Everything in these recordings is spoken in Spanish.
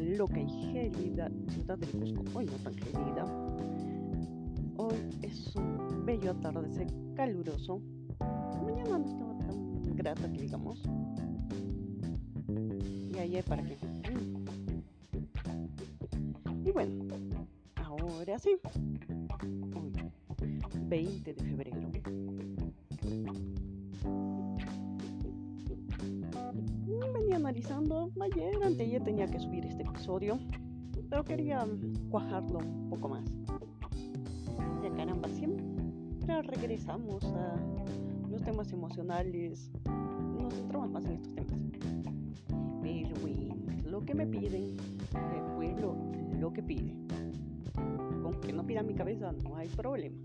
loca y gélida ciudad del Cusco, hoy no tan gélida. Hoy es un bello atardecer caluroso. mañana no estaba tan grata que digamos. Y ayer para qué. Y bueno, ahora sí. Hoy, 20 de febrero. Analizando ayer, anteayer tenía que subir este episodio, pero quería cuajarlo un poco más. Ya caramba, siempre regresamos a los temas emocionales, nos centramos más en estos temas. Pero bueno, lo que me piden, el pueblo lo que pide. Con que no pida mi cabeza no hay problema.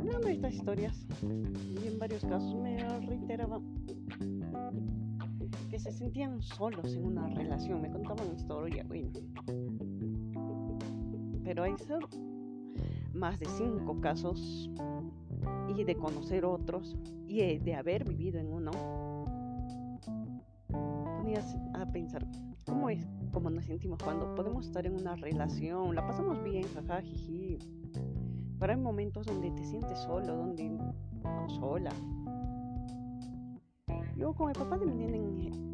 Una de estas historias, y en varios casos me reiteraba se sentían solos en una relación, me contaban historia, bueno. Pero hay más de cinco casos y de conocer otros y de haber vivido en uno, ponías a pensar, ¿cómo es como nos sentimos cuando podemos estar en una relación, la pasamos bien, jaja, jiji, pero hay momentos donde te sientes solo, donde o sola. Yo con el papá de mi en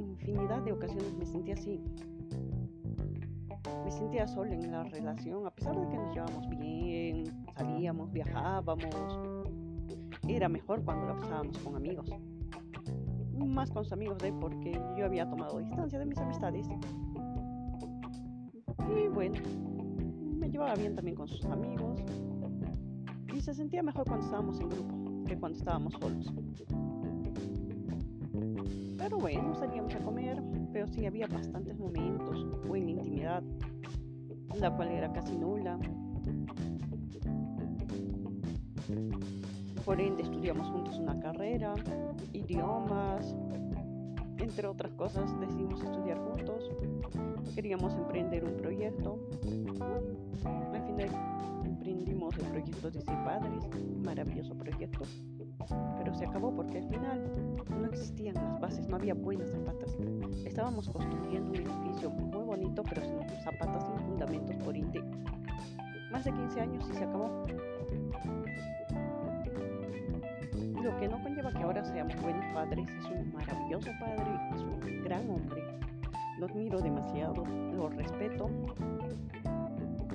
infinidad de ocasiones me sentía así. Me sentía sola en la relación, a pesar de que nos llevábamos bien, salíamos, viajábamos. Era mejor cuando lo pasábamos con amigos. Más con sus amigos de porque yo había tomado distancia de mis amistades. Y bueno, me llevaba bien también con sus amigos y se sentía mejor cuando estábamos en grupo que cuando estábamos solos. Pero bueno, salíamos a comer, pero sí había bastantes momentos o en intimidad, la cual era casi nula. Por ende, estudiamos juntos una carrera, idiomas, entre otras cosas, decidimos estudiar juntos. Queríamos emprender un proyecto. Al final emprendimos el proyecto de padres, maravilloso proyecto. Pero se acabó porque al final no existían las bases, no había buenas zapatas. Estábamos construyendo un edificio muy bonito, pero sin zapatas, sin fundamentos por inde. Más de 15 años y se acabó. Lo que no conlleva que ahora seamos buenos padres, es un maravilloso padre, es un gran hombre. Lo admiro demasiado, lo respeto,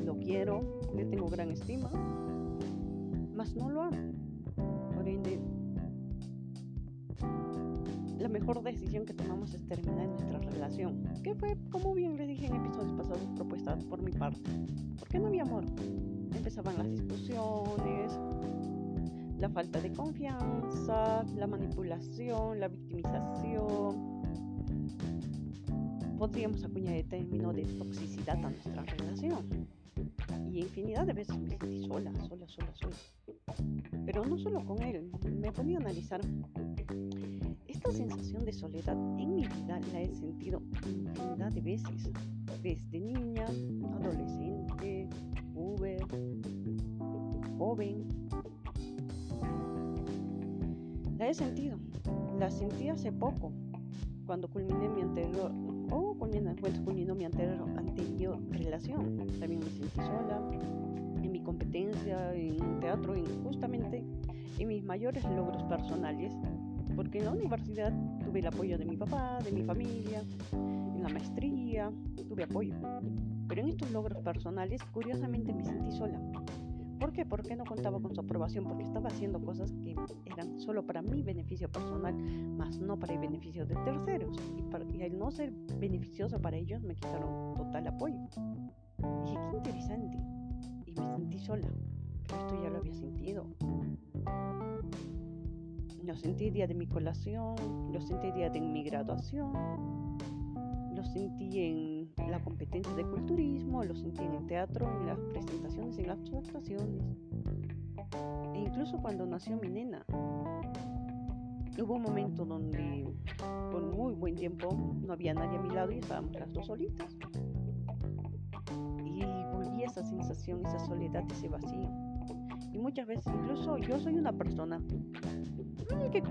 lo quiero, le tengo gran estima, mas no lo amo. La mejor decisión que tomamos es terminar nuestra relación, que fue, como bien les dije en episodios pasados, propuesta por mi parte, porque no había amor. Empezaban las discusiones, la falta de confianza, la manipulación, la victimización. Podríamos acuñar el término de toxicidad a nuestra relación. Y infinidad de veces me sentí sola, sola, sola, sola. Pero no solo con él, me ponía a analizar. Esta sensación de soledad en mi vida la he sentido infinidad de veces. Desde niña, adolescente, Uber, joven, la he sentido. La sentí hace poco, cuando culminé mi anterior, o culminó, culminó mi anterior, anterior relación. También me sentí sola competencia, en teatro, en justamente en mis mayores logros personales, porque en la universidad tuve el apoyo de mi papá, de mi familia, en la maestría tuve apoyo. Pero en estos logros personales, curiosamente me sentí sola. ¿Por qué? Porque no contaba con su aprobación, porque estaba haciendo cosas que eran solo para mi beneficio personal, más no para el beneficio de terceros. Y, al no ser beneficioso para ellos, me quitaron total apoyo. Y dije, qué interesante. Me sentí sola, pero esto ya lo había sentido. Lo sentí el día de mi colación, lo sentí el día de mi graduación, lo sentí en la competencia de culturismo, lo sentí en el teatro, en las presentaciones, en las actuaciones. E incluso cuando nació mi nena, hubo un momento donde por muy buen tiempo no había nadie a mi lado y estábamos las dos solitas. Volví esa sensación, esa soledad, ese vacío. Y muchas veces, incluso yo soy una persona que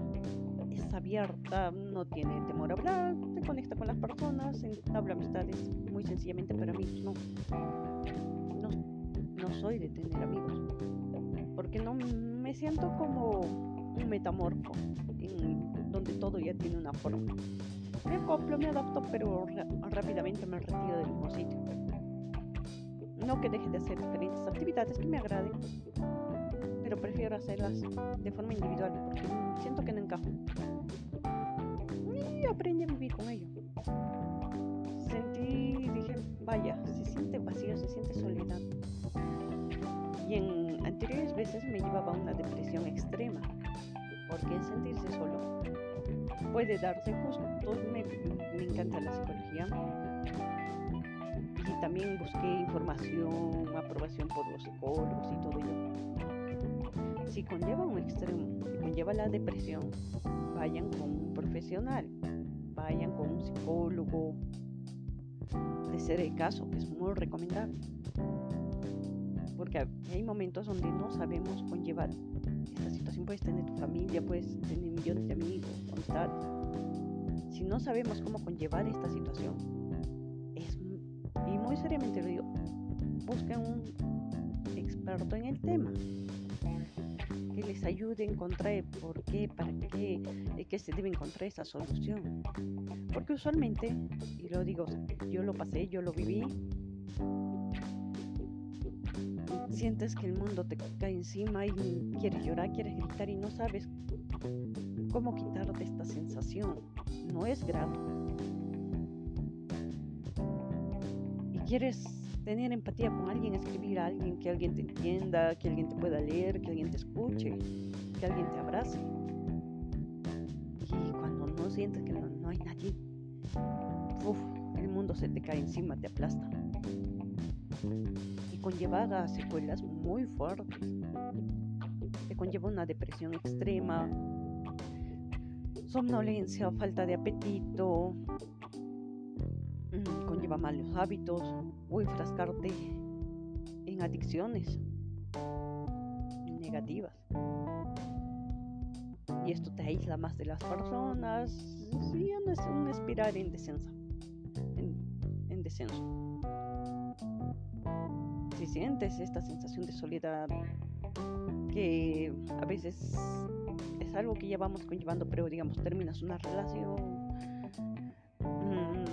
es abierta, no tiene temor a hablar, se conecta con las personas, entabla amistades muy sencillamente, pero amigos no. No, no soy de tener amigos, porque no me siento como un metamorfo, en donde todo ya tiene una forma. Me acoplo, me adapto, pero rápidamente me retiro del mismo sitio. No que deje de hacer diferentes actividades que me agraden, pero prefiero hacerlas de forma individual porque siento que no encajo. Y aprendí a vivir con ello. Sentí, dije, vaya, se siente vacío, se siente soledad. Y en anteriores veces me llevaba a una depresión extrema, porque sentirse solo puede darse justo. Me, me encanta la psicología y también busqué información, aprobación por los psicólogos y todo ello. Si conlleva un extremo, si conlleva la depresión, vayan con un profesional, vayan con un psicólogo, de ser el caso, que es muy recomendable. Porque hay momentos donde no sabemos conllevar esta situación. Puedes tener tu familia, puedes tener millones de amigos, contactos. Si no sabemos cómo conllevar esta situación, muy seriamente lo digo, busquen un experto en el tema que les ayude a encontrar por qué, para qué, que se debe encontrar esa solución. Porque usualmente, y lo digo, yo lo pasé, yo lo viví, sientes que el mundo te cae encima y quieres llorar, quieres gritar y no sabes cómo quitarte esta sensación. No es grato. Quieres tener empatía con alguien, escribir a alguien, que alguien te entienda, que alguien te pueda leer, que alguien te escuche, que alguien te abrace. Y cuando no sientes que no, hay nadie, el mundo se te cae encima, te aplasta. Y conlleva secuelas muy fuertes. Te conlleva una depresión extrema, somnolencia, falta de apetito, conlleva malos hábitos o enfrascarte en adicciones negativas. Y esto te aísla más de las personas y es una espiral en descenso. En, descenso. Si sientes esta sensación de soledad que a veces es algo que ya vamos conllevando, pero digamos terminas una relación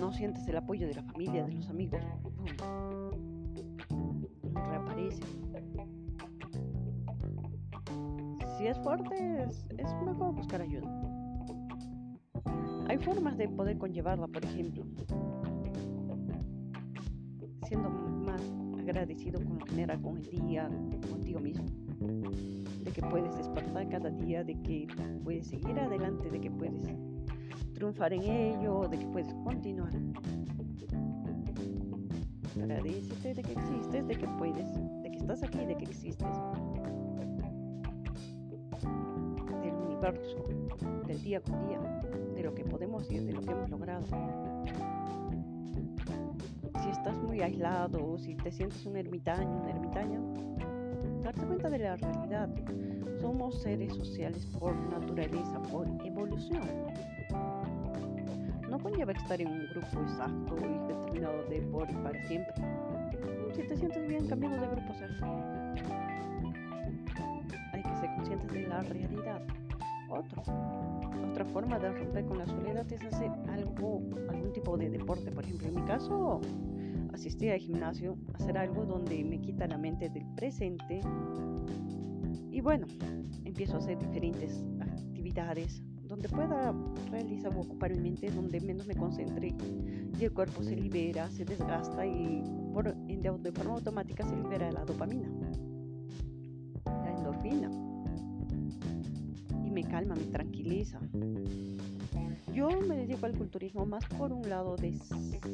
no sientes el apoyo de la familia, de los amigos, reaparece. Si es fuerte, es, mejor buscar ayuda. Hay formas de poder conllevarla, por ejemplo, siendo más agradecido con lo que con el día, contigo mismo, de que puedes despertar cada día, de que puedes seguir adelante, de que puedes triunfar en ello, de que puedes continuar. Agradecete de que existes, de que puedes, de que estás aquí, de que existes. Del universo, del día con día, de lo que podemos y de lo que hemos logrado. Si estás muy aislado, si te sientes un ermitaño, un ermitaño, darte cuenta de la realidad. Somos seres sociales por naturaleza, por evolución conlleva estar en un grupo exacto y determinado de por y para siempre. Si te sientes bien, cambiamos de grupo, Hay que ser conscientes de la realidad. Otro, otra forma de romper con la soledad es hacer algo, algún tipo de deporte. Por ejemplo, en mi caso, asistir al gimnasio, hacer algo donde me quita la mente del presente. Y bueno, empiezo a hacer diferentes actividades donde pueda realizar o ocupar mi mente, donde menos me concentre y el cuerpo se libera, se desgasta y por, de forma automática se libera la dopamina, la endorfina. Y me calma, me tranquiliza. Yo me dedico al culturismo más por un lado de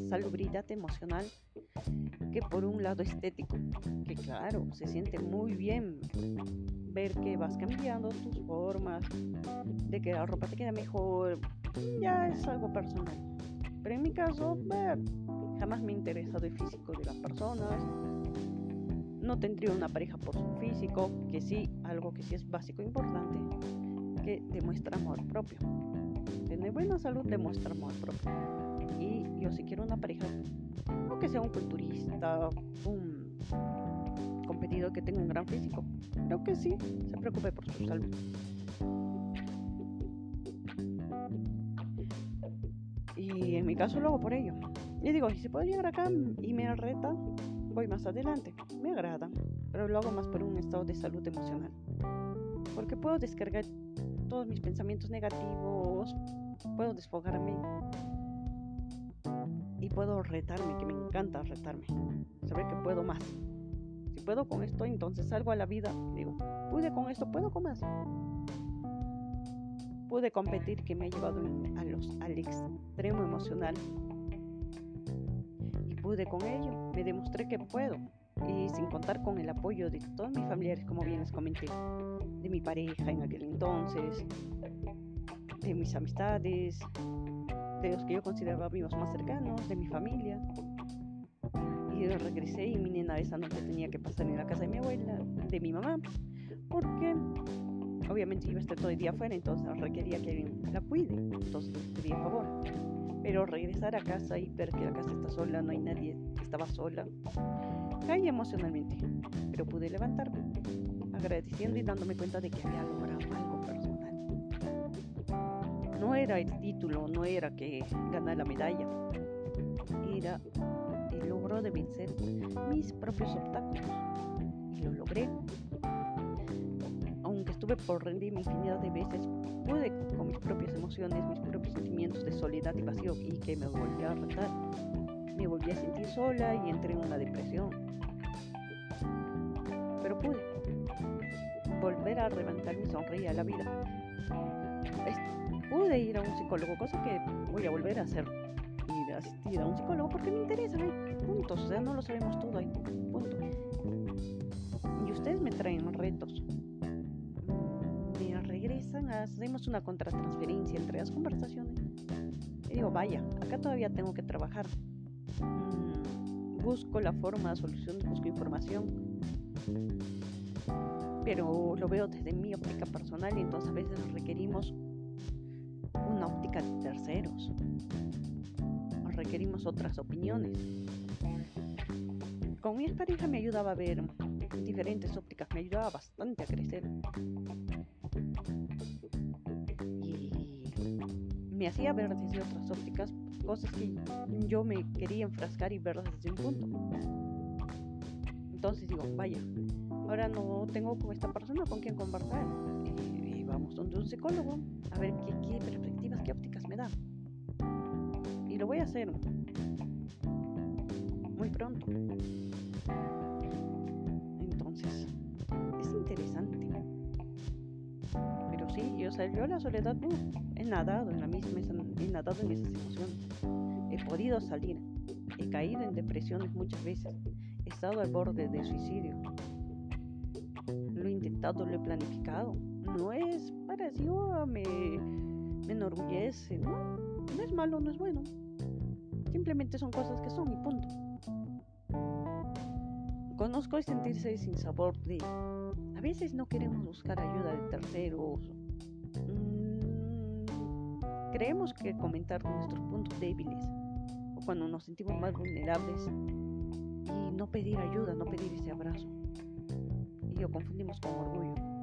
salubridad emocional que por un lado estético, que claro, se siente muy bien ver que vas cambiando tus formas, de que la ropa te queda mejor, ya es algo personal. Pero en mi caso, jamás me ha interesado el físico de las personas. No tendría una pareja por su físico, que sí, algo que sí es básico e importante. que demuestra amor propio. Tener buena salud demuestra amor propio. Y yo si quiero una pareja, no que sea un culturista, un competidor que tenga un gran físico, creo que sí, se preocupe por su salud. Y en mi caso lo hago por ello. Y digo, si se puede llegar acá y me reta, voy más adelante. Me agrada, pero lo hago más por un estado de salud emocional. Porque puedo descargar todos mis pensamientos negativos, puedo desfogarme y puedo retarme, que me encanta retarme, saber que puedo más. Puedo con esto, entonces salgo a la vida, digo, pude con esto, puedo con más. Pude competir que me ha llevado a los, al extremo emocional pude con ello, me demostré que puedo y sin contar con el apoyo de todos mis familiares, como bien les comenté, de mi pareja en aquel entonces, de mis amistades, de los que yo consideraba amigos más cercanos, de mi familia. Y regresé y mi nena esa noche tenía que pasar en la casa de mi abuela, de mi mamá, porque obviamente iba a estar todo el día afuera, entonces requería que alguien la cuide, entonces les pedí favor. Pero regresar a casa y ver que la casa está sola, no hay nadie, estaba sola, caí emocionalmente, pero pude levantarme, agradeciendo y dándome cuenta de que había logrado algo personal. No era el título, no era que ganar la medalla, era de vencer mis propios obstáculos. Y lo logré estuve por rendirme infinidad de veces, pude con mis propias emociones, mis propios sentimientos de soledad y vacío y que me volví a retar. Me volví a sentir sola y entré en una depresión. Pero pude volver a levantar mi sonrisa a la vida. Pude ir a un psicólogo, cosa que voy a volver a hacer. Asistir a un psicólogo porque me interesa, hay puntos, o sea, no lo sabemos todo, hay puntos. Y ustedes me traen retos hacemos una contratransferencia entre las conversaciones. Y digo, vaya, acá todavía tengo que trabajar. Mm, busco la forma, solución, busco información. Pero lo veo desde mi óptica personal y entonces a veces requerimos una óptica de terceros. Requerimos otras opiniones. Con mi pareja me ayudaba a ver diferentes ópticas, me ayudaba bastante a crecer. me hacía ver desde otras ópticas cosas que yo me quería enfrascar y verlas desde un punto. Entonces digo, vaya, ahora no tengo con esta persona con quien conversar. Y, vamos donde un psicólogo a ver qué, qué perspectivas, qué ópticas me da. Voy a hacer muy pronto. Entonces, es interesante. Pero sí, yo salió la soledad, he nadado en la misma, he nadado en esas emociones. He podido salir, he caído en depresiones muchas veces, he estado al borde de suicidio. Lo he intentado, lo he planificado. No es para si me, me enorgullece, ¿no? No es malo, no es bueno. Simplemente son cosas que son y punto. Conozco el sentirse sin sabor de... A veces no queremos buscar ayuda de terceros Creemos que comentar nuestros puntos débiles o cuando nos sentimos más vulnerables y no pedir ayuda, no pedir ese abrazo. Y lo confundimos con orgullo.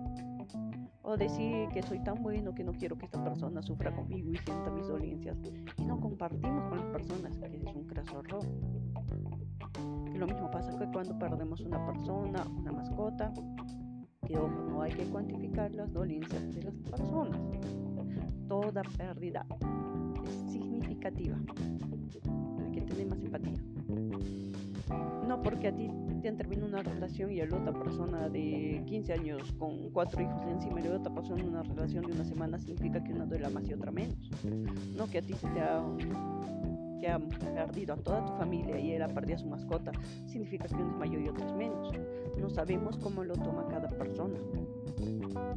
O decir que soy tan bueno que no quiero que esta persona sufra conmigo y sienta mis dolencias. Y no compartimos con las personas, que es un craso error. Y lo mismo pasa que cuando perdemos una persona, una mascota, que ojo, no hay que cuantificar las dolencias de las personas toda pérdida es significativa. Hay que tener más empatía. No porque a ti te han terminado una relación y a la otra persona de 15 años con cuatro hijos encima y la otra persona una relación de una semana significa que una duela más y otra menos. No que a ti se te ha que ha perdido a toda tu familia y él perdido a su mascota, significa que uno es mayor y otro es menos. No sabemos cómo lo toma cada persona.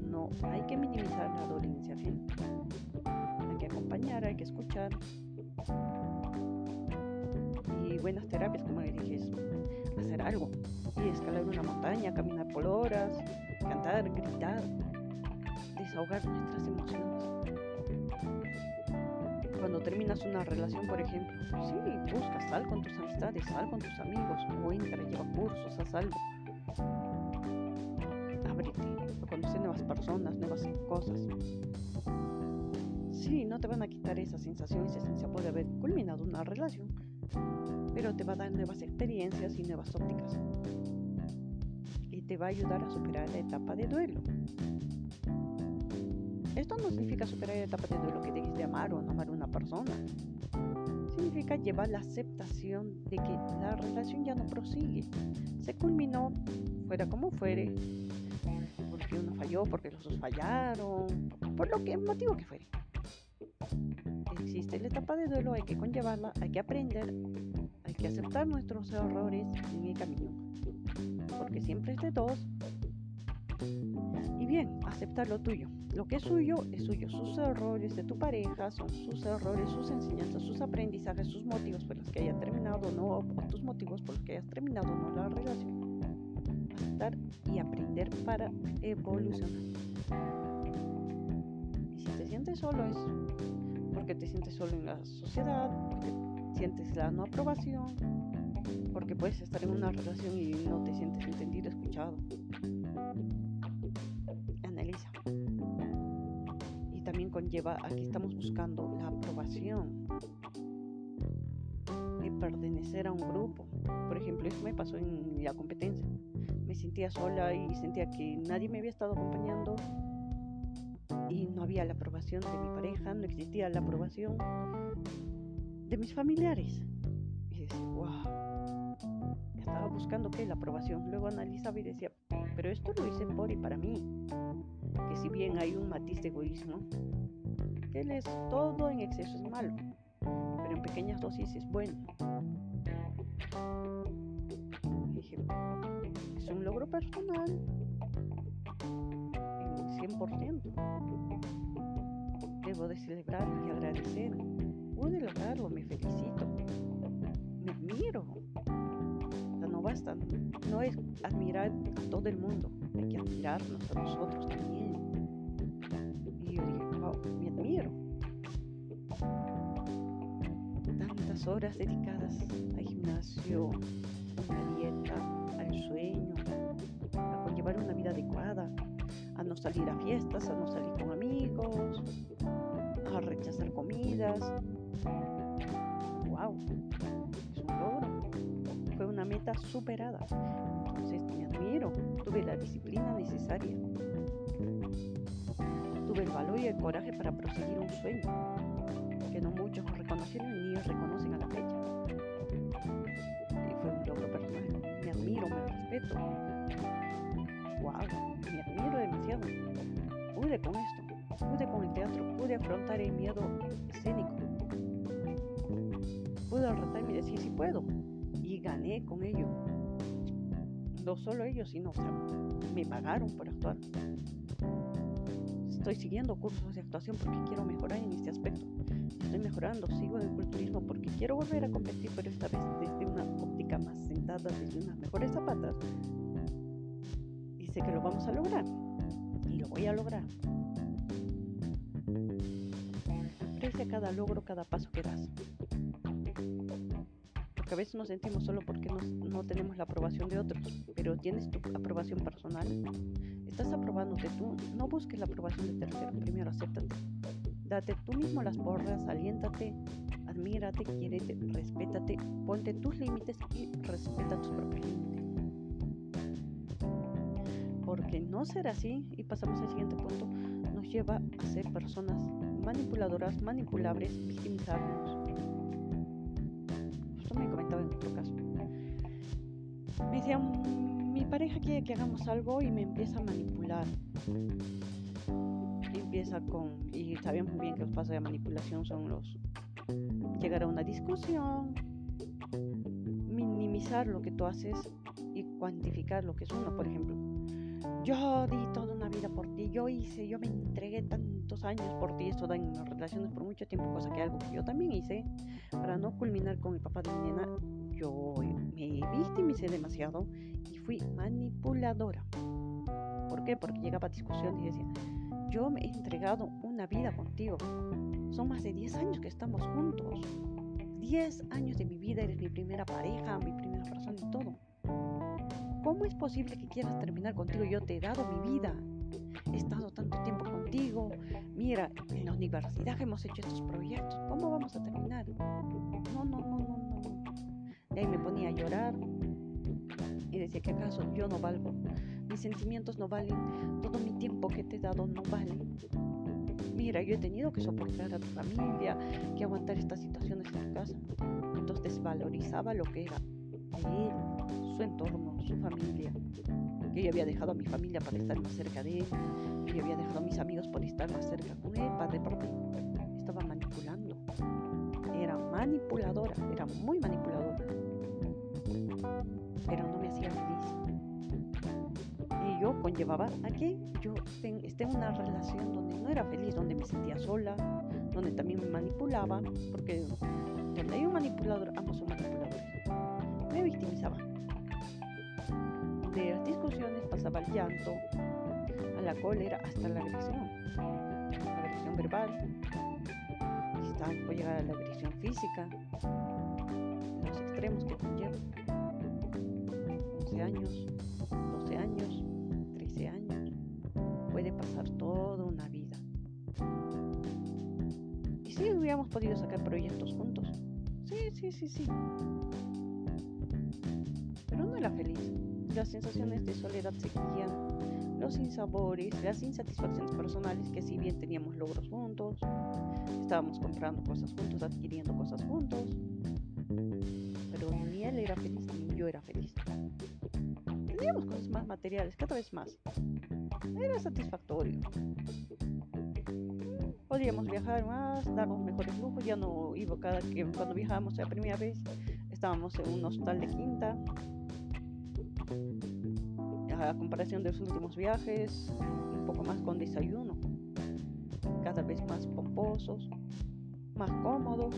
No hay que minimizar la dolencia ajena hay que escuchar. Buenas terapias, como le dije, es hacer algo. Y escalar una montaña, caminar por horas, cantar, gritar, desahogar nuestras emociones. Cuando terminas una relación, por ejemplo, sí, buscas, sal con tus amistades, sal con tus amigos, o entra, lleva cursos, haz algo. Ábrete, conoce nuevas personas, nuevas cosas. Sí, no te van a quitar esa sensación, esa sensación de haber culminado una relación, pero te va a dar nuevas experiencias y nuevas ópticas. Y te va a ayudar a superar la etapa de duelo. Esto no significa superar la etapa de duelo que dejes de amar o no amar a una persona. Significa llevar la aceptación de que la relación ya no prosigue. Se culminó, fuera como fuere, porque uno falló, porque los dos fallaron, por lo que motivo que fuere. Existe la etapa de duelo, hay que conllevarla, hay que aprender, hay que aceptar nuestros errores en el camino, porque siempre es de dos. Y bien, aceptar lo tuyo. Lo que es suyo es suyo. Sus errores de tu pareja son sus errores, sus enseñanzas, sus aprendizajes, sus motivos por los que haya terminado no, o tus motivos por los que hayas terminado no la relación. Aceptar y aprender para evolucionar. Y si te sientes solo es porque te sientes solo en la sociedad, porque sientes la no aprobación, porque puedes estar en una relación y no te sientes entendido, escuchado. Analiza. Y también conlleva a que estamos buscando la aprobación de pertenecer a un grupo. Por ejemplo, eso me pasó en la competencia. Me sentía sola y sentía que nadie me había estado acompañando y no había la aprobación de mi pareja, no existía la aprobación de mis familiares. Y decía, wow, estaba buscando qué, la aprobación. Luego analizaba y decía, pero esto lo hice por y para mí. Que si bien hay un matiz de egoísmo, que es todo en exceso es malo, pero en pequeñas dosis es bueno. dije, es un logro personal, 100%. Debo de celebrar y agradecer. Pude lograrlo, me felicito. Me admiro. no basta, no es admirar a todo el mundo, hay que admirarnos a nosotros también. Y yo dije, wow, me admiro. Tantas horas dedicadas al gimnasio, a la dieta, al sueño, a conllevar una vida adecuada, a no salir a fiestas, a no salir con amigos, rechazar comidas. ¡Wow! Es un logro. Fue una meta superada. Entonces me admiro. Tuve la disciplina necesaria. Tuve el valor y el coraje para proseguir un sueño que no muchos reconocieron ni reconocen a la fecha. Y fue un logro personal. Me admiro, me respeto wow, me admiro demasiado. Pude con esto, afrontar el miedo escénico. Pude retarme y decir si puedo. Y gané con ello. No solo ellos, sino, me pagaron por actuar. Estoy siguiendo cursos de actuación porque quiero mejorar en este aspecto. Estoy mejorando, sigo en el culturismo porque quiero volver a competir, pero esta vez desde una óptica más sentada, desde unas mejores zapatas, que lo vamos a lograr y lo voy a lograr. Aprecia cada logro, cada paso que das. Porque a veces nos sentimos solo porque no tenemos la aprobación de otros, pero tienes tu aprobación personal. Estás aprobándote tú, no busques la aprobación de terceros, primero acéptate. Date tú mismo las porras, aliéntate, admírate, quiérete, respétate, ponte tus límites y respeta tus propios límites porque no ser así, y pasamos al siguiente punto, nos lleva a ser personas manipuladoras, manipulables, victimizarnos. Esto me comentaba en otro caso. Me decía, mi pareja quiere que hagamos algo y me empieza a manipular. empieza con, y sabemos muy bien que los pasos de manipulación son los llegar a una discusión, minimizar lo que tú haces y cuantificar lo que es uno, por ejemplo yo di toda una vida por ti, yo hice, yo me entregué tantos años por ti, esto da en relaciones por mucho tiempo, cosa que algo que yo también hice, para no culminar con el papá de mi nena, yo me victimicé demasiado y fui manipuladora. ¿Por qué? Porque llegaba a discusión y decía, yo me he entregado una vida contigo. Son más de 10 años que estamos juntos. 10 años de mi vida, eres mi primera pareja, mi primera persona y todo. ¿Cómo es posible que quieras terminar contigo? Yo te he dado mi vida. He estado tanto tiempo contigo. Mira, en la universidad hemos hecho estos proyectos. ¿Cómo vamos a terminar? No, no, no, no, no. Y ahí me ponía a llorar y decía que acaso yo no valgo. Mis sentimientos no valen. Todo mi tiempo que te he dado no vale. Mira, yo he tenido que soportar a tu familia, que aguantar estas situaciones en casa. Entonces desvalorizaba lo que era él, su entorno, su familia. Yo había dejado a mi familia para estar más cerca de él, yo había dejado a mis amigos por estar más cerca con él, para de pronto estaba manipulando. Era manipuladora, era muy manipuladora. Pero no me hacía feliz. Y yo conllevaba a que yo esté en una relación donde no era feliz, donde me sentía sola, donde también me manipulaba, porque donde hay un manipulador, ambos son manipuladores. Me victimizaba pasaba al llanto, a la cólera, hasta la agresión. La agresión verbal, estaba por llegar a la agresión física, los extremos que conlleva. 11 años, 12 años, 13 años, puede pasar toda una vida. Y si hubiéramos podido sacar proyectos juntos. Sí, sí, sí, sí. Pero no era feliz las sensaciones de soledad seguían, los sinsabores, las insatisfacciones personales, que si bien teníamos logros juntos, estábamos comprando cosas juntos, adquiriendo cosas juntos, pero ni él era feliz ni yo era feliz. Teníamos cosas más materiales, cada vez más. Era satisfactorio. Podíamos viajar más, darnos mejores lujos, ya no iba cada que cuando viajábamos la primera vez, estábamos en un hostal de quinta, a comparación de los últimos viajes, un poco más con desayuno, cada vez más pomposos, más cómodos,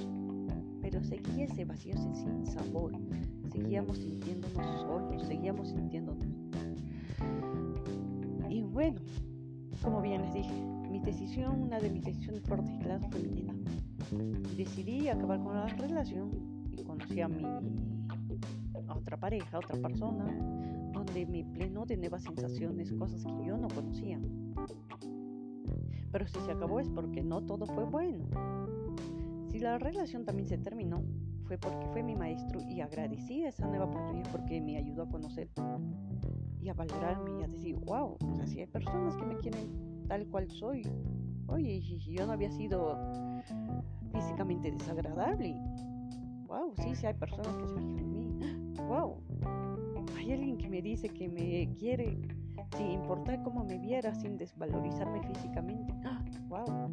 pero seguía ese vacío sin sabor, seguíamos sintiéndonos solos, seguíamos sintiéndonos. Y bueno, como bien les dije, mi decisión, una de mis decisiones claras fue mi Decidí acabar con la relación y conocí a mi a otra pareja, a otra persona, donde me pleno de nuevas sensaciones, cosas que yo no conocía. Pero si se acabó es porque no todo fue bueno. Si la relación también se terminó, fue porque fue mi maestro y agradecí esa nueva oportunidad porque me ayudó a conocer y a valorarme y a decir, wow, o sea, si hay personas que me quieren tal cual soy, oye, yo no había sido físicamente desagradable, wow, sí, sí hay personas que se fijan en mí, wow, hay alguien que me dice que me quiere sin importar cómo me viera, sin desvalorizarme físicamente. ¡Ah! ¡Wow!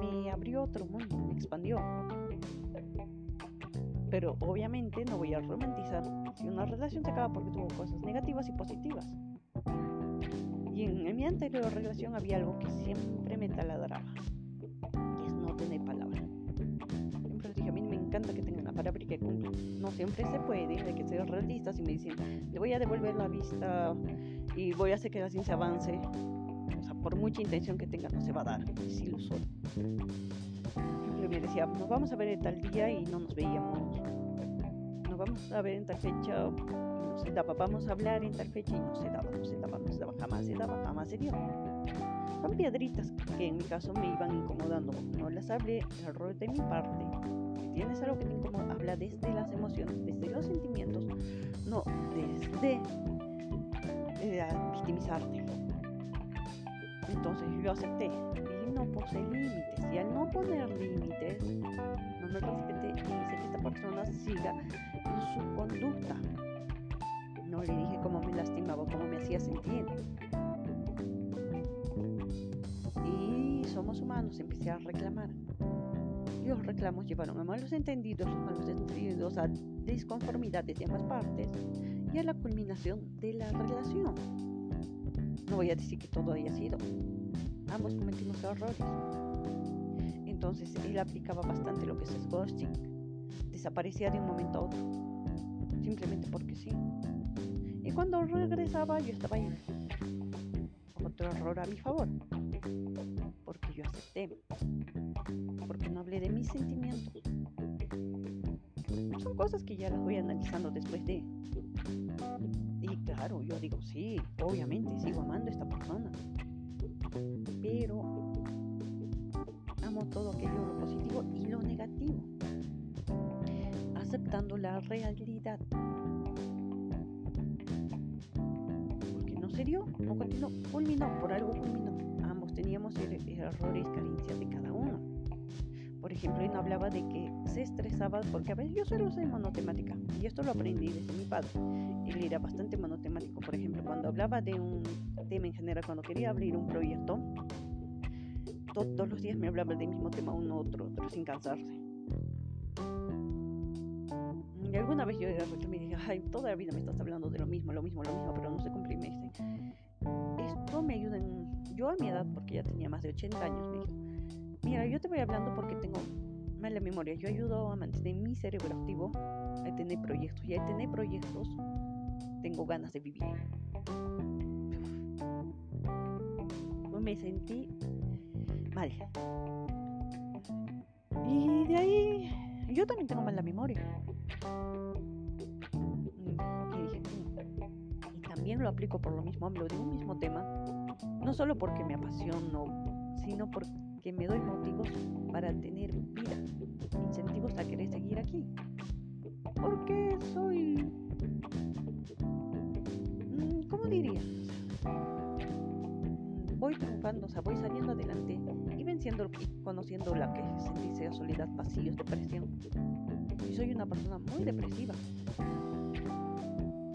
Me abrió otro mundo, me expandió. Pero obviamente no voy a romantizar si una relación se acaba porque tuvo cosas negativas y positivas. Y en, en mi anterior relación había algo que siempre me taladraba, que es no tener palabra. Siempre les dije, a mí me encanta que tengan para que No siempre se puede, hay que ser realistas y me dicen, le voy a devolver la vista y voy a hacer que la ciencia avance. O sea, por mucha intención que tenga, no se va a dar, es ilusorio. Siempre me decía, nos vamos a ver en tal día y no nos veíamos. Nos vamos a ver en tal fecha y no se daba. Vamos a hablar en tal fecha y no se daba, no se daba, no se daba, jamás se daba, jamás se dio. Son piedritas que en mi caso me iban incomodando. No las hablé, error de mi parte tienes algo que te incomoda, habla desde las emociones, desde los sentimientos, no desde eh, victimizarte. Entonces yo acepté y no puse límites. Y al no poner límites, no me respeté y hice que esta persona siga en su conducta. No le dije cómo me lastimaba, cómo me hacía sentir. Y somos humanos, empecé a reclamar los reclamos llevaron a malos entendidos, malos entendidos a disconformidades de ambas partes y a la culminación de la relación. No voy a decir que todo haya sido. Ambos cometimos errores. Entonces él aplicaba bastante lo que es ghosting. Desaparecía de un momento a otro. Simplemente porque sí. Y cuando regresaba yo estaba ahí. Otro error a mi favor. yo acepté. Sentimientos. Son cosas que ya las voy analizando después de. Y claro, yo digo, sí, obviamente, sigo amando a esta persona. Pero amo todo aquello lo positivo y lo negativo. Aceptando la realidad. Porque no se dio, no continuó, culminó, por algo culminó. Ambos teníamos er-, errores, carencias de cada uno. Ejemplo, él no hablaba de que se estresaba porque a veces yo solo soy monotemática y esto lo aprendí desde mi padre. Él era bastante monotemático. Por ejemplo, cuando hablaba de un tema en general, cuando quería abrir un proyecto, todos los días me hablaba del mismo tema uno otro, otro sin cansarse. Y alguna vez yo me dije, ay, toda la vida me estás hablando de lo mismo, lo mismo, lo mismo, pero no se cumple. me dice, esto me ayuda en, yo a mi edad, porque ya tenía más de 80 años, me dijo, Mira, yo te voy hablando porque tengo mala memoria. Yo ayudo a mantener mi cerebro activo, a tener proyectos. Y al tener proyectos, tengo ganas de vivir. Me sentí mal. Y de ahí, yo también tengo mala memoria. Y, y también lo aplico por lo mismo, hablo de un mismo tema, no solo porque me apasiono, sino porque que me doy motivos para tener vida, incentivos a querer seguir aquí. Porque soy, mm, ¿cómo diría? Voy triunfando, o sea, voy saliendo adelante y venciendo y conociendo la que se dice soledad, vacíos, depresión. Y soy una persona muy depresiva.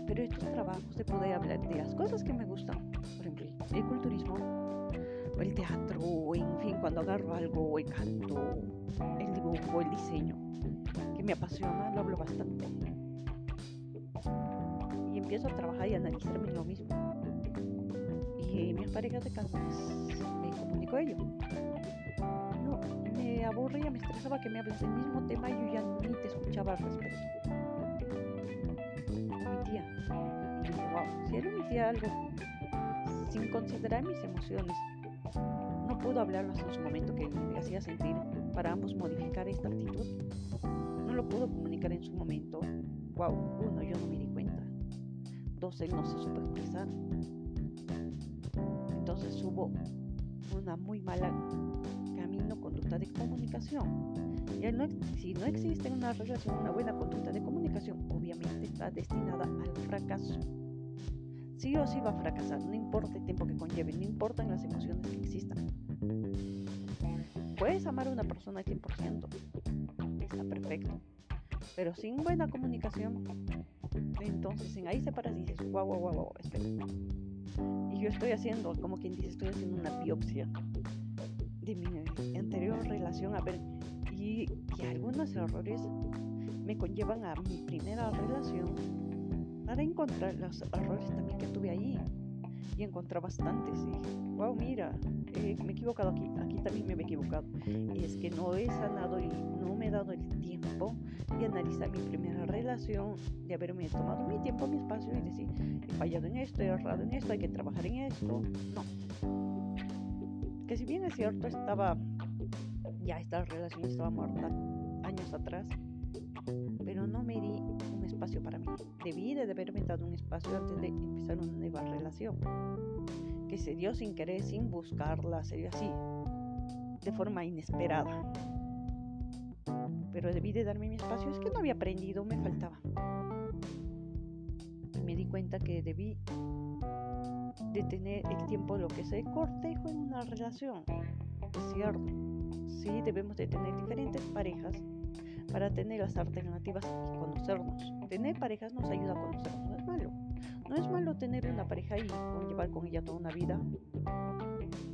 Pero estos trabajos de poder hablar de las cosas que me gustan, por ejemplo, el culturismo, el teatro, en fin, cuando agarro algo, o el canto, el dibujo, el diseño, que me apasiona, lo hablo bastante. Y empiezo a trabajar y a analizarme lo mismo. Y mis parejas de casa me comunico ello. No, me aburría, me estresaba que me hables del mismo tema y yo ya ni te escuchaba al respecto. Omitía. Y dije, wow, si él omitía algo sin considerar mis emociones, pudo hablarnos en su momento que me hacía sentir para ambos modificar esta actitud. No lo pudo comunicar en su momento. Wow, uno, yo no me di cuenta. Dos, él no se supo expresar. Entonces hubo una muy mala camino, conducta de comunicación. Y no, si no existe una relación una buena conducta de comunicación, obviamente está destinada al fracaso sí o sí va a fracasar, no importa el tiempo que conlleve, no importan las emociones que existan. Puedes amar a una persona al 100%, está perfecto, pero sin buena comunicación, entonces en ahí se paras y dices, guau, guau, guau, guau, espera. Y yo estoy haciendo, como quien dice, estoy haciendo una biopsia de mi anterior relación, a ver, y, y algunos errores me conllevan a mi primera relación para encontrar los errores también que tuve ahí. Y encontré bastantes. Y wow, mira, eh, me he equivocado aquí, aquí también me he equivocado. Y es que no he sanado y no me he dado el tiempo de analizar mi primera relación, de haberme tomado mi tiempo, mi espacio y decir, he fallado en esto, he errado en esto, hay que trabajar en esto. No. Que si bien es cierto, estaba, ya esta relación estaba muerta años atrás, pero no me di espacio para mí. Debí de haberme dado un espacio antes de empezar una nueva relación, que se dio sin querer, sin buscarla, se dio así, de forma inesperada. Pero debí de darme mi espacio, es que no había aprendido, me faltaba. Y me di cuenta que debí de tener el tiempo lo que es el cortejo en una relación. Es cierto, sí debemos de tener diferentes parejas para tener las alternativas y conocernos. Tener parejas nos ayuda a conocernos, no es malo. No es malo tener una pareja y llevar con ella toda una vida,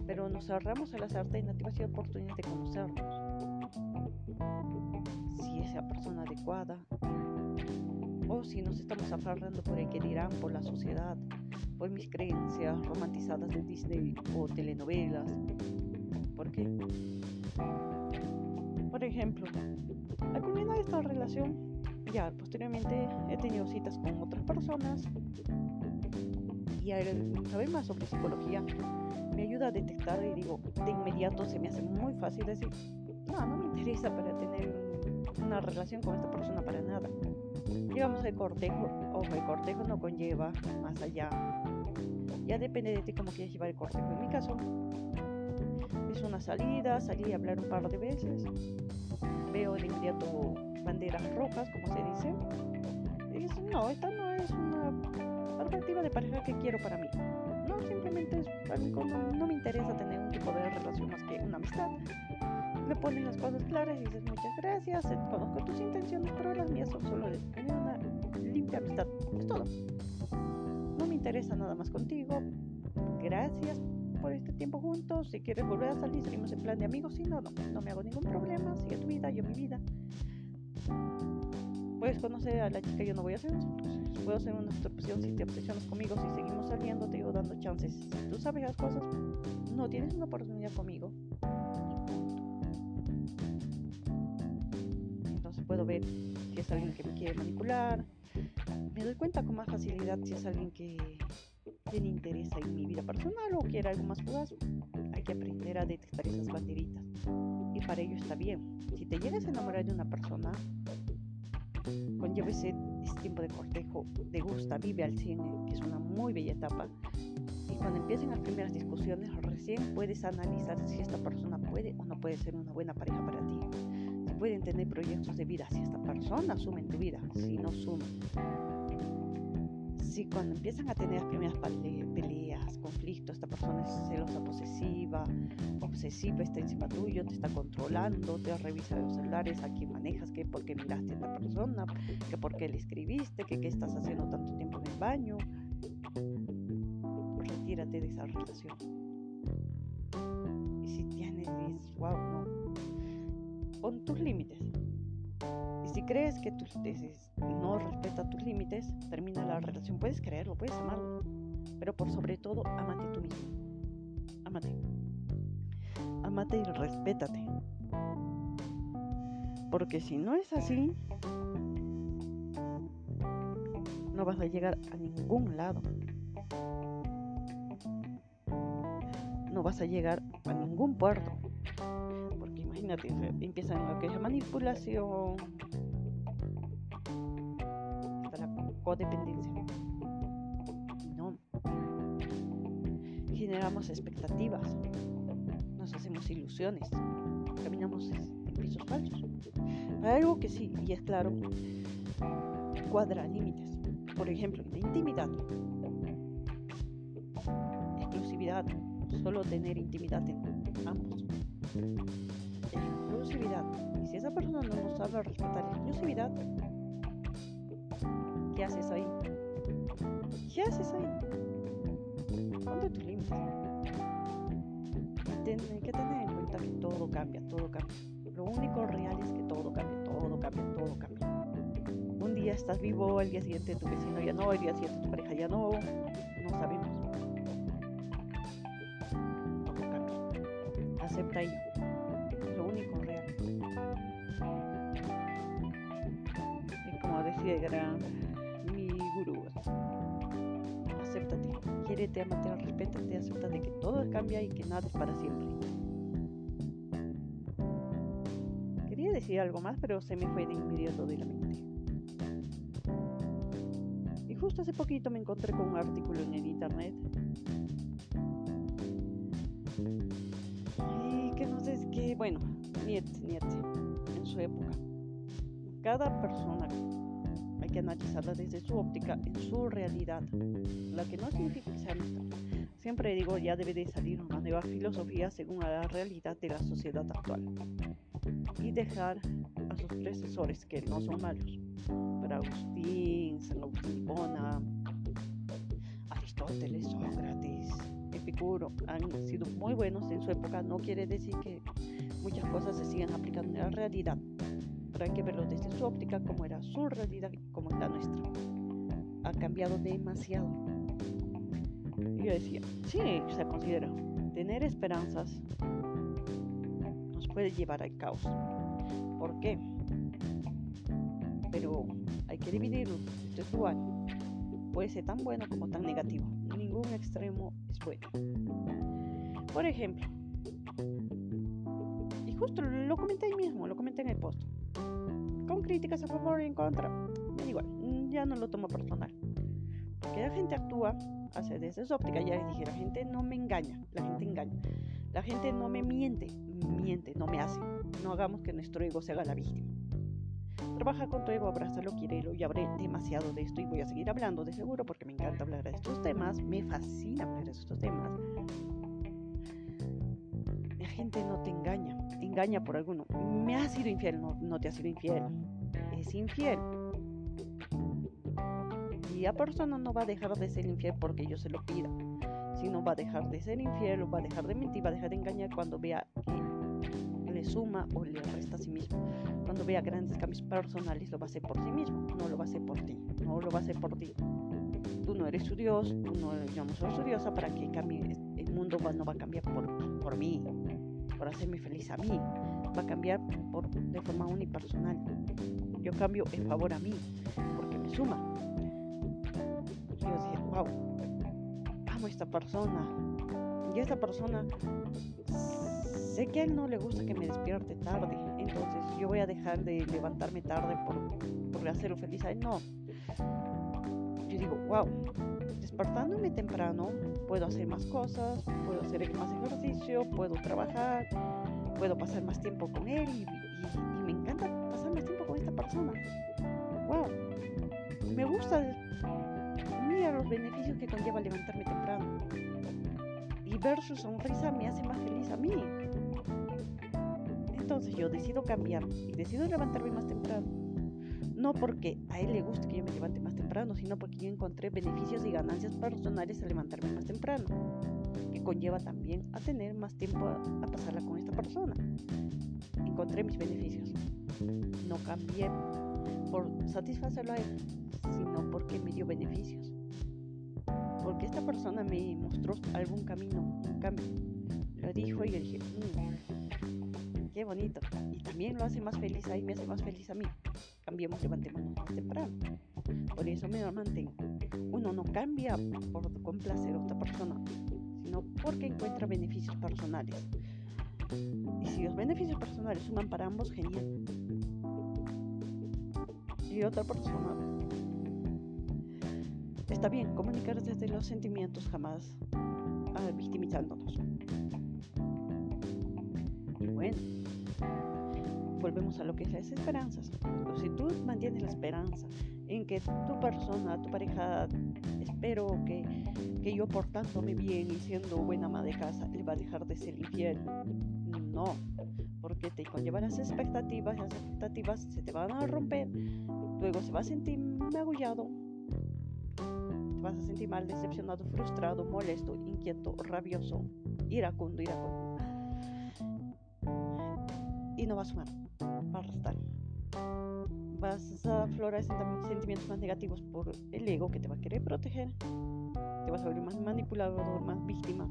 pero nos cerramos a las alternativas y oportunidades de conocernos. Si es la persona adecuada, o si nos estamos aferrando por el que dirán, por la sociedad, por mis creencias romantizadas de Disney o telenovelas. ¿Por qué? Por ejemplo, al culminar esta relación, ya posteriormente he tenido citas con otras personas y al saber más sobre psicología me ayuda a detectar y digo, de inmediato se me hace muy fácil decir, no, no me interesa para tener una relación con esta persona para nada. Llegamos al cortejo, o el cortejo no conlleva más allá. Ya depende de ti cómo quieres llevar el cortejo. En mi caso, es una salida, salí a hablar un par de veces, veo de inmediato banderas rojas, como se dice, y dices, no, esta no es una perspectiva de pareja que quiero para mí. No, simplemente es, no, no me interesa tener un tipo de relación más que una amistad le pones las cosas claras y dices muchas gracias, eh, conozco tus intenciones, pero las mías son solo de una limpia amistad. Es todo. No me interesa nada más contigo. Gracias por este tiempo juntos. Si quieres volver a salir, salimos en plan de amigos. Si no, no, no me hago ningún problema. Sigue tu vida, yo mi vida. Puedes conocer a la chica, yo no voy a hacer. Puedo hacer una obsesión si te obsesionas conmigo, si seguimos saliendo, te digo dando chances. Si tú sabes las cosas, no tienes una oportunidad conmigo. puedo ver si es alguien que me quiere manipular. Me doy cuenta con más facilidad si es alguien que tiene interés en mi vida personal o quiere algo más fugaz. Hay que aprender a detectar esas banderitas. Y para ello está bien. Si te llegas a enamorar de una persona, conlleva ese, tiempo de cortejo, te gusta, vive al cine, que es una muy bella etapa. Y cuando empiecen las primeras discusiones, recién puedes analizar si esta persona puede o no puede ser una buena pareja para ti pueden tener proyectos de vida si esta persona asume en tu vida, si no asume. Si cuando empiezan a tener las primeras peleas, conflictos, esta persona es celosa, posesiva, obsesiva, está encima tuyo, te está controlando, te revisa los celulares, a quién manejas, que por qué miraste a esta persona, que por qué le escribiste, que qué estás haciendo tanto tiempo en el baño. Retírate de esa relación. Y si tienes, wow, no, pon tus límites. Y si crees que no respeta tus límites, termina la relación. Puedes creerlo, puedes amarlo, pero por sobre todo, amate tú mismo. Amate. Amate y respétate. Porque si no es así, no vas a llegar a ningún lado. No vas a llegar a ningún puerto imagínate, empiezan lo que es manipulación, hasta la codependencia. No. Generamos expectativas, nos hacemos ilusiones, caminamos en pisos falsos. Hay algo que sí, y es claro, cuadra límites. Por ejemplo, la intimidad, exclusividad, solo tener intimidad en ambos exclusividad. Y si esa persona no nos sabe respetar la exclusividad, ¿qué haces ahí? ¿Qué haces ahí? Tus límites. Tienes que tener en cuenta que todo cambia, todo cambia. Lo único real es que todo cambia, todo cambia, todo cambia. Un día estás vivo, el día siguiente tu vecino ya no, el día siguiente tu pareja ya no, quiérete, amate, respétate, acéptate que todo cambia y que nada es para siempre. Quería decir algo más, pero se me fue de inmediato de la mente. Y justo hace poquito me encontré con un artículo en el internet y que no sé, que, bueno, Nietzsche, Nietzsche, en su época, cada persona que analizarla desde su óptica, en su realidad, la que no significa que sea nuestra. Siempre digo, ya debe de salir una nueva filosofía según la realidad de la sociedad actual. Y dejar a sus predecesores que no son malos, para Agustín, San Agustín Bona, Aristóteles, Sócrates, Epicuro, han sido muy buenos en su época, no quiere decir que muchas cosas se sigan aplicando en la realidad. Hay que verlo desde su óptica, como era su realidad, como es la nuestra. Ha cambiado demasiado. Y yo decía, sí, se considera. Tener esperanzas nos puede llevar al caos. ¿Por qué? Pero hay que dividirlo. Esto es. Puede ser tan bueno como tan negativo. Ningún extremo es bueno. Por ejemplo, y justo lo comenté ahí mismo, lo comenté en el post, con críticas a favor y en contra, igual, ya no lo tomo personal. Porque la gente actúa, hace desde su óptica, ya les dije, la gente no me engaña, la gente engaña. La gente no me miente, miente, no me hace. No hagamos que nuestro ego se haga la víctima. Trabaja con tu ego, abrázalo, quiérelo y habré demasiado de esto y voy a seguir hablando de seguro porque me encanta hablar de estos temas, me fascina hablar de estos temas. La gente no te engaña, engaña por alguno. Me ha sido infiel, no, no te ha sido infiel, es infiel. Y la persona no va a dejar de ser infiel porque yo se lo pida, sino va a dejar de ser infiel o va a dejar de mentir, va a dejar de engañar cuando vea que le suma o le resta a sí mismo cuando vea grandes cambios personales, lo va a hacer por sí mismo, no lo va a hacer por ti, no lo va a hacer por ti. Tú no eres su Dios, tú no, yo no soy su diosa para que cambie, el mundo no va a cambiar por, por mí, por hacerme feliz a mí, va a cambiar de forma unipersonal. Yo cambio en favor a mí, porque me suma. Yo decía, wow, amo a esta persona, y esta persona sé que a él no le gusta que me despierte tarde, entonces yo voy a dejar de levantarme tarde por, por hacerlo feliz a él. No. Yo digo, wow, despertándome temprano, puedo hacer más cosas, puedo hacer más ejercicio, puedo trabajar, puedo pasar más tiempo con él y, me encanta pasar más tiempo con esta persona. Wow, me gusta, mira los beneficios que conlleva levantarme temprano. Y ver su sonrisa me hace más feliz a mí. Entonces yo decido cambiar y decido levantarme más temprano. No porque a él le guste que yo me levante más temprano, sino porque yo encontré beneficios y ganancias personales al levantarme más temprano, que conlleva también a tener más tiempo a, pasarla con esta persona. Encontré mis beneficios. No cambié por satisfacerlo a él, sino porque me dio beneficios. Porque esta persona me mostró algún camino, un cambio. Lo dijo y yo dije, mmm, bonito. Y también lo hace más feliz a él, me hace más feliz a mí. Cambiemos, levantémonos más temprano. Por eso me mantengo. Uno no cambia por complacer a otra persona, sino porque encuentra beneficios personales. Y si los beneficios personales suman para ambos, genial. Y otra persona está bien comunicar desde los sentimientos jamás ah, victimizándonos. Bueno, volvemos a lo que es las esperanzas. si tú mantienes la esperanza en que tu persona, tu pareja, espero que, que yo portándome bien y siendo buena ama de casa, le va a dejar de ser infiel. No, porque te conlleva las expectativas, las expectativas se te van a romper, luego se va a sentir magullado, te vas a sentir mal, decepcionado, frustrado, molesto, inquieto, rabioso, iracundo, iracundo. Y no va a sumar va a restar. Vas a aflorar sentimientos más negativos por el ego que te va a querer proteger. Te vas a volver más manipulador, más víctima.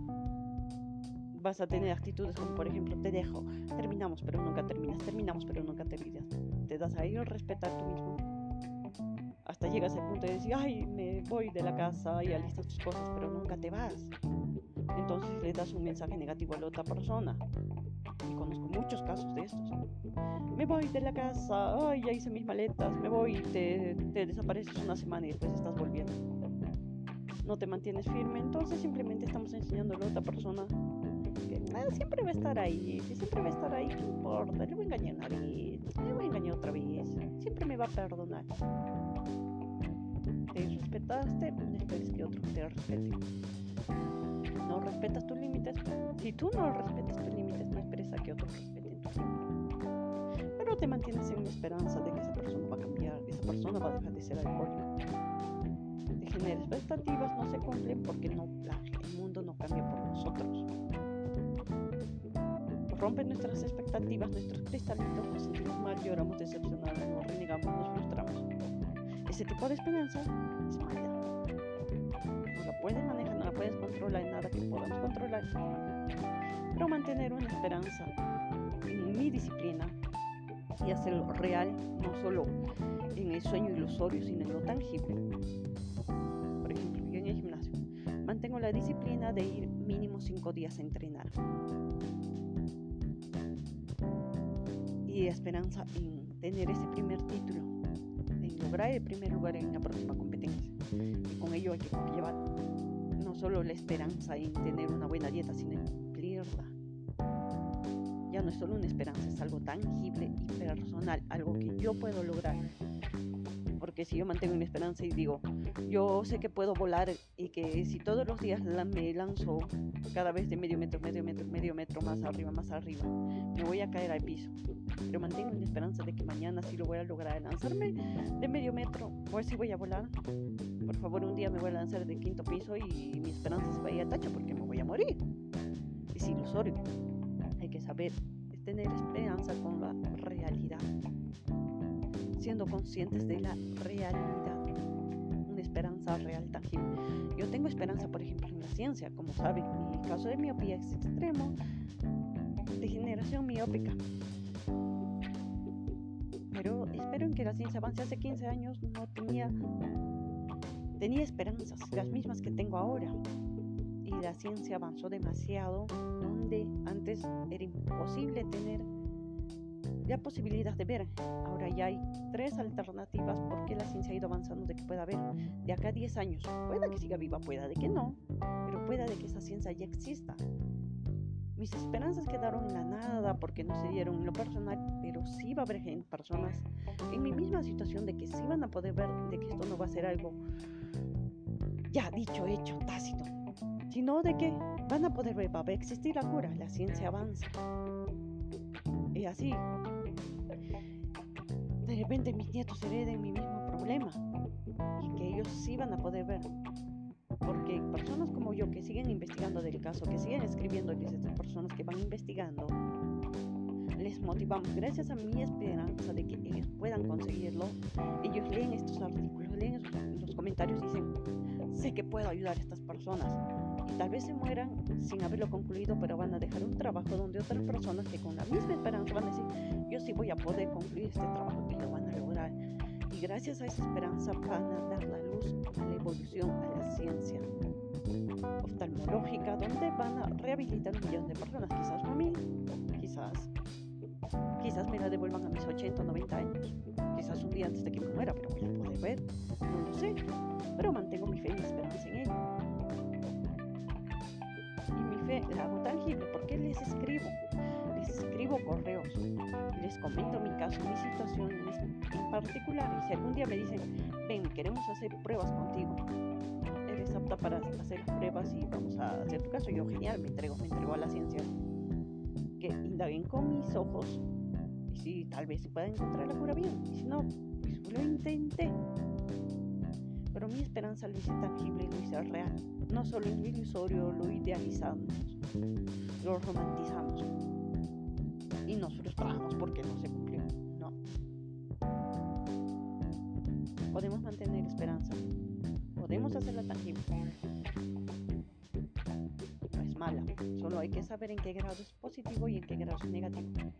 Vas a tener actitudes como, por ejemplo, te dejo, terminamos, pero nunca terminas, terminamos, pero nunca terminas. Te das a ello respetar tú mismo. Hasta llegas al punto de decir, ay, me voy de la casa y alistas tus cosas, pero nunca te vas. Entonces le das un mensaje negativo a la otra persona conozco muchos casos de estos. Me voy de la casa, ay, ya hice mis maletas, me voy, te, te desapareces una semana y después estás volviendo. No te mantienes firme, entonces simplemente estamos enseñando a otra persona que ah, siempre va a estar ahí, si siempre va a estar ahí, ¿qué importa? Le voy a engañar a nadie, le voy a engañar otra vez, siempre me va a perdonar. Te respetaste, no esperes que otro te respete. No respetas límites. Si tú no respetas tus límites, no esperes a que otros respeten tus límites. Pero te mantienes en la esperanza de que esa persona va a cambiar, esa persona va a dejar de ser alcohólica. Te genera expectativas, no se cumplen porque no, el mundo no cambia por nosotros. Rompen nuestras expectativas, nuestros cristalitos, nos sentimos mal, lloramos decepcionados, nos renegamos, nos frustramos. Ese tipo de esperanza es maldad. No la puedes manejar, puedes controlar, nada que podamos controlar. Pero mantener una esperanza en mi disciplina y hacerlo real, no solo en el sueño ilusorio, sino en lo tangible. Por ejemplo, yo en el gimnasio mantengo la disciplina de ir mínimo cinco días a entrenar. Y esperanza en tener ese primer título, en lograr el primer lugar en la próxima competencia. Y con ello hay que llevar solo la esperanza en tener una buena dieta, sino en. Ya no es solo una esperanza, es algo tangible y personal, algo que yo puedo lograr porque si yo mantengo mi esperanza y digo, yo sé que puedo volar y que si todos los días me lanzo cada vez de medio metro, medio metro, medio metro más arriba, más arriba, me voy a caer al piso. Pero mantengo mi esperanza de que mañana sí lo voy a lograr, lanzarme de medio metro, pues si voy a volar. Por favor, un día me voy a lanzar de quinto piso y mi esperanza se vaya a tacho porque me voy a morir. Es ilusorio. Hay que saber, es tener esperanza con la realidad siendo conscientes de la realidad, una esperanza real tangible. Yo tengo esperanza, por ejemplo, en la ciencia, como saben, mi caso de miopía es extremo, degeneración miópica. Pero espero en que la ciencia avance. Hace 15 años no tenía, tenía esperanzas, las mismas que tengo ahora. Y la ciencia avanzó demasiado, donde antes era imposible tener la posibilidad de ver. Ahora ya hay tres alternativas porque la ciencia ha ido avanzando de que pueda haber de acá a 10 años. Pueda que siga viva, pueda de que no, pero pueda de que esa ciencia ya exista. Mis esperanzas quedaron en la nada porque no se dieron en lo personal, pero sí va a haber personas en mi misma situación de que sí van a poder ver de que esto no va a ser algo ya dicho, hecho, tácito, sino de que van a poder ver, va a existir la cura, la ciencia avanza. Y así repente mis nietos hereden mi mismo problema y que ellos sí van a poder ver. Porque personas como yo que siguen investigando del caso, que siguen escribiendo, y estas personas que van investigando, les motivamos gracias a mi esperanza de que ellos puedan conseguirlo. Ellos leen estos artículos, leen los comentarios y dicen, sé que puedo ayudar a estas personas. Tal vez se mueran sin haberlo concluido, pero van a dejar un trabajo donde otras personas que con la misma esperanza van a decir, yo sí voy a poder concluir este trabajo y lo van a lograr. Y gracias a esa esperanza van a dar la luz a la evolución, a la ciencia oftalmológica, donde van a rehabilitar un millón de personas, quizás a mí, quizás, quizás me la devuelvan a mis 80 o 90 años, quizás un día antes de que me muera, pero voy a poder ver, no lo sé, pero mantengo mi fe y mi esperanza en ello. Y mi fe la hago tangible porque les escribo, escribo correos, les comento mi caso, mi situación en particular. Y si algún día me dicen, ven, queremos hacer pruebas contigo, eres apta para hacer pruebas y vamos a hacer tu caso, yo genial, me entrego, me entrego a la ciencia. Que indaguen con mis ojos y si tal vez se pueda encontrar la cura bien. Y si no, pues lo intenté. Pero mi esperanza lo hice tangible y lo hice real. No solo en lo ilusorio, lo idealizamos, lo romantizamos y nos frustramos porque no se cumplió. No. Podemos mantener esperanza. Podemos hacerla tangible. No es mala. Solo hay que saber en qué grado es positivo y en qué grado es negativo.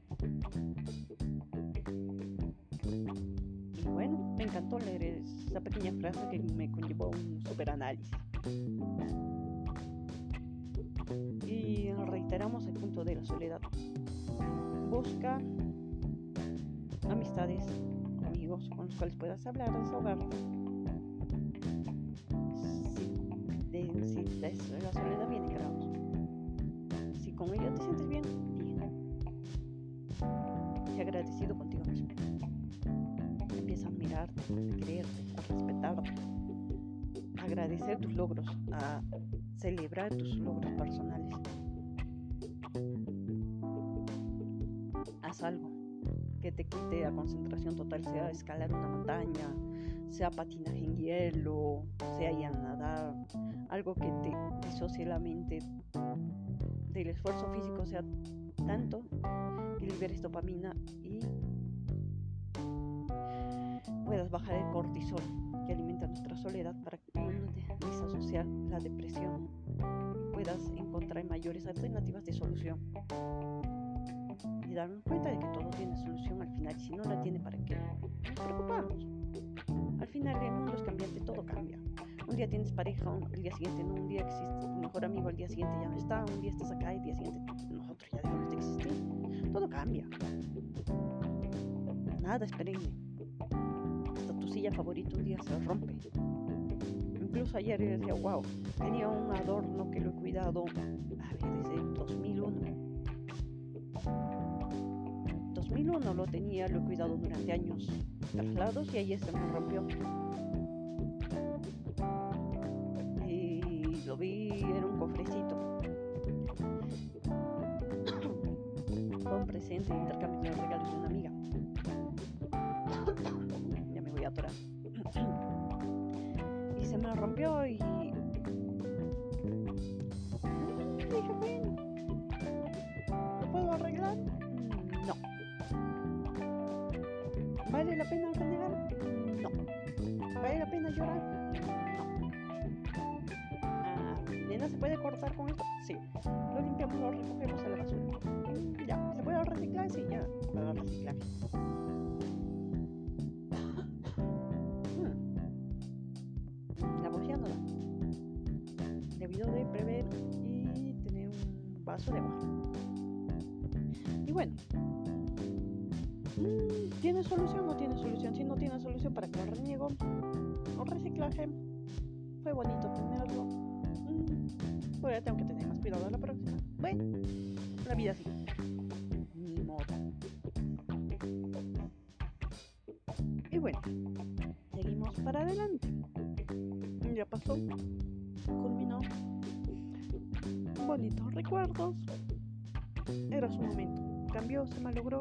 Me encantó leer esa pequeña frase que me conllevó un super análisis. Y reiteramos el punto de la soledad busca amistades, amigos con los cuales puedas hablar, desahogarte. Si, si la soledad viene, grados. Si con ello te sientes bien, bien. Y agradecido contigo mismo. Empieza a a respetarte, agradecer tus logros, a celebrar tus logros personales. algo que te quite la concentración total, sea escalar una montaña, sea patinaje en hielo, sea ir a nadar, algo que te disocie la mente del esfuerzo físico, sea tanto que liberes dopamina y puedas bajar el cortisol que alimenta nuestra soledad para que la depresión y puedas encontrar mayores alternativas de solución y darnos cuenta de que todo tiene solución al final. Si no la tiene, ¿para qué nos preocupamos? Al final el mundo es cambiante, todo cambia. un día tienes pareja, el día siguiente no, un día existe tu mejor amigo, el día siguiente ya no está, un día estás acá y el día siguiente nosotros ya dejamos de existir. Todo cambia. Nada es perenne. Silla favorita un día se rompe. Incluso ayer yo decía, wow, tenía un adorno que lo he cuidado, a ver, desde 2001. 2001 lo tenía, lo he cuidado durante años traslados y ayer se me rompió. Y lo vi, era un cofrecito. Fue un presente intercambio de regalos de una amiga. Se vaso de agua. Y bueno, Mm, ¿Tiene solución o no tiene solución? Si no tiene solución, ¿para qué lo reniego? O reciclaje. Fue bonito tenerlo. Mm, ya tengo que tener más cuidado la próxima. Bueno, la vida sigue.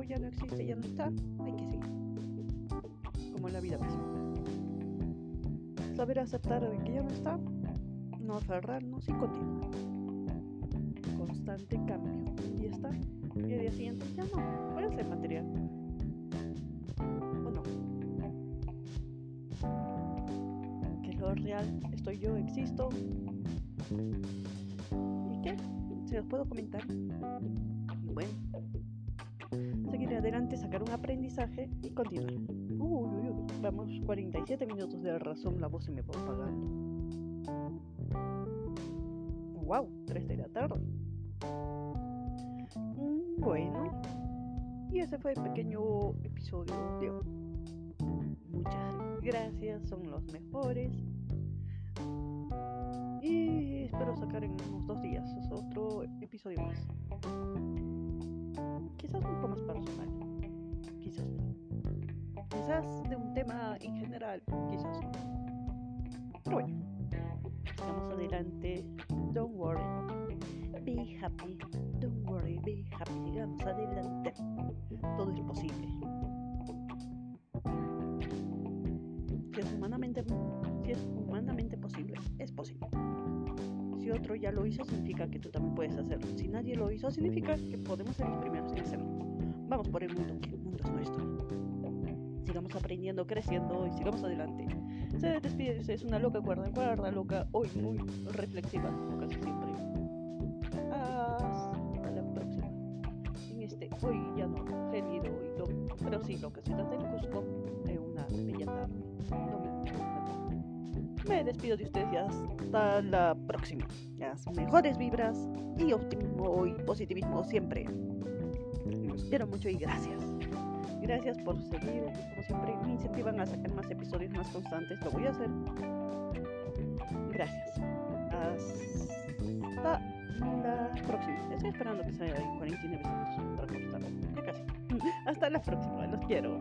Ya no existe, ya no está, hay que seguir. Como en la vida misma. Saber aceptar de que ya no está, no aferrarnos y continuar. Constante cambio. Un día está y el día siguiente ya no. Puede ser material. O no. Que lo real, estoy yo, existo. ¿Y qué? Se los puedo comentar. Y continuar. Uy, uy, uy. Vamos 47 minutos de razón, la voz se me va apagando. Wow, 3 de la tarde. Mm, Bueno, y ese fue el pequeño episodio de hoy. Muchas gracias, son los mejores. Y espero sacar en unos dos días otro episodio más quizás un poco más personal, quizás no. Quizás de un tema en general, quizás no. Pero bueno, sigamos adelante. Don't worry, be happy. Don't worry, be happy. Sigamos adelante. Todo es posible. Si es humanamente, si es humanamente posible, es posible. Si otro ya lo hizo, significa que tú también puedes hacerlo. Si nadie lo hizo, significa que podemos ser los primeros en hacerlo. Vamos por el mundo, que el mundo es nuestro. Sigamos aprendiendo, creciendo y sigamos adelante. Se despide, es una loca cuerda, cuerda loca, hoy muy reflexiva, casi siempre. Hasta la próxima. En este, hoy ya no, gélido y loco, pero sí loca, ciudad del Cusco, de una bella tarde. Me despido de ustedes y hasta la próxima. Las mejores vibras y optimismo y positivismo siempre quiero mucho y gracias. Gracias por seguir, pues, como siempre me incentivan a sacar más episodios más constantes, lo voy a hacer. Gracias. Hasta la próxima. Estoy esperando que salga en 49 minutos para cortarlo. Ya casi. Hasta la próxima, los quiero.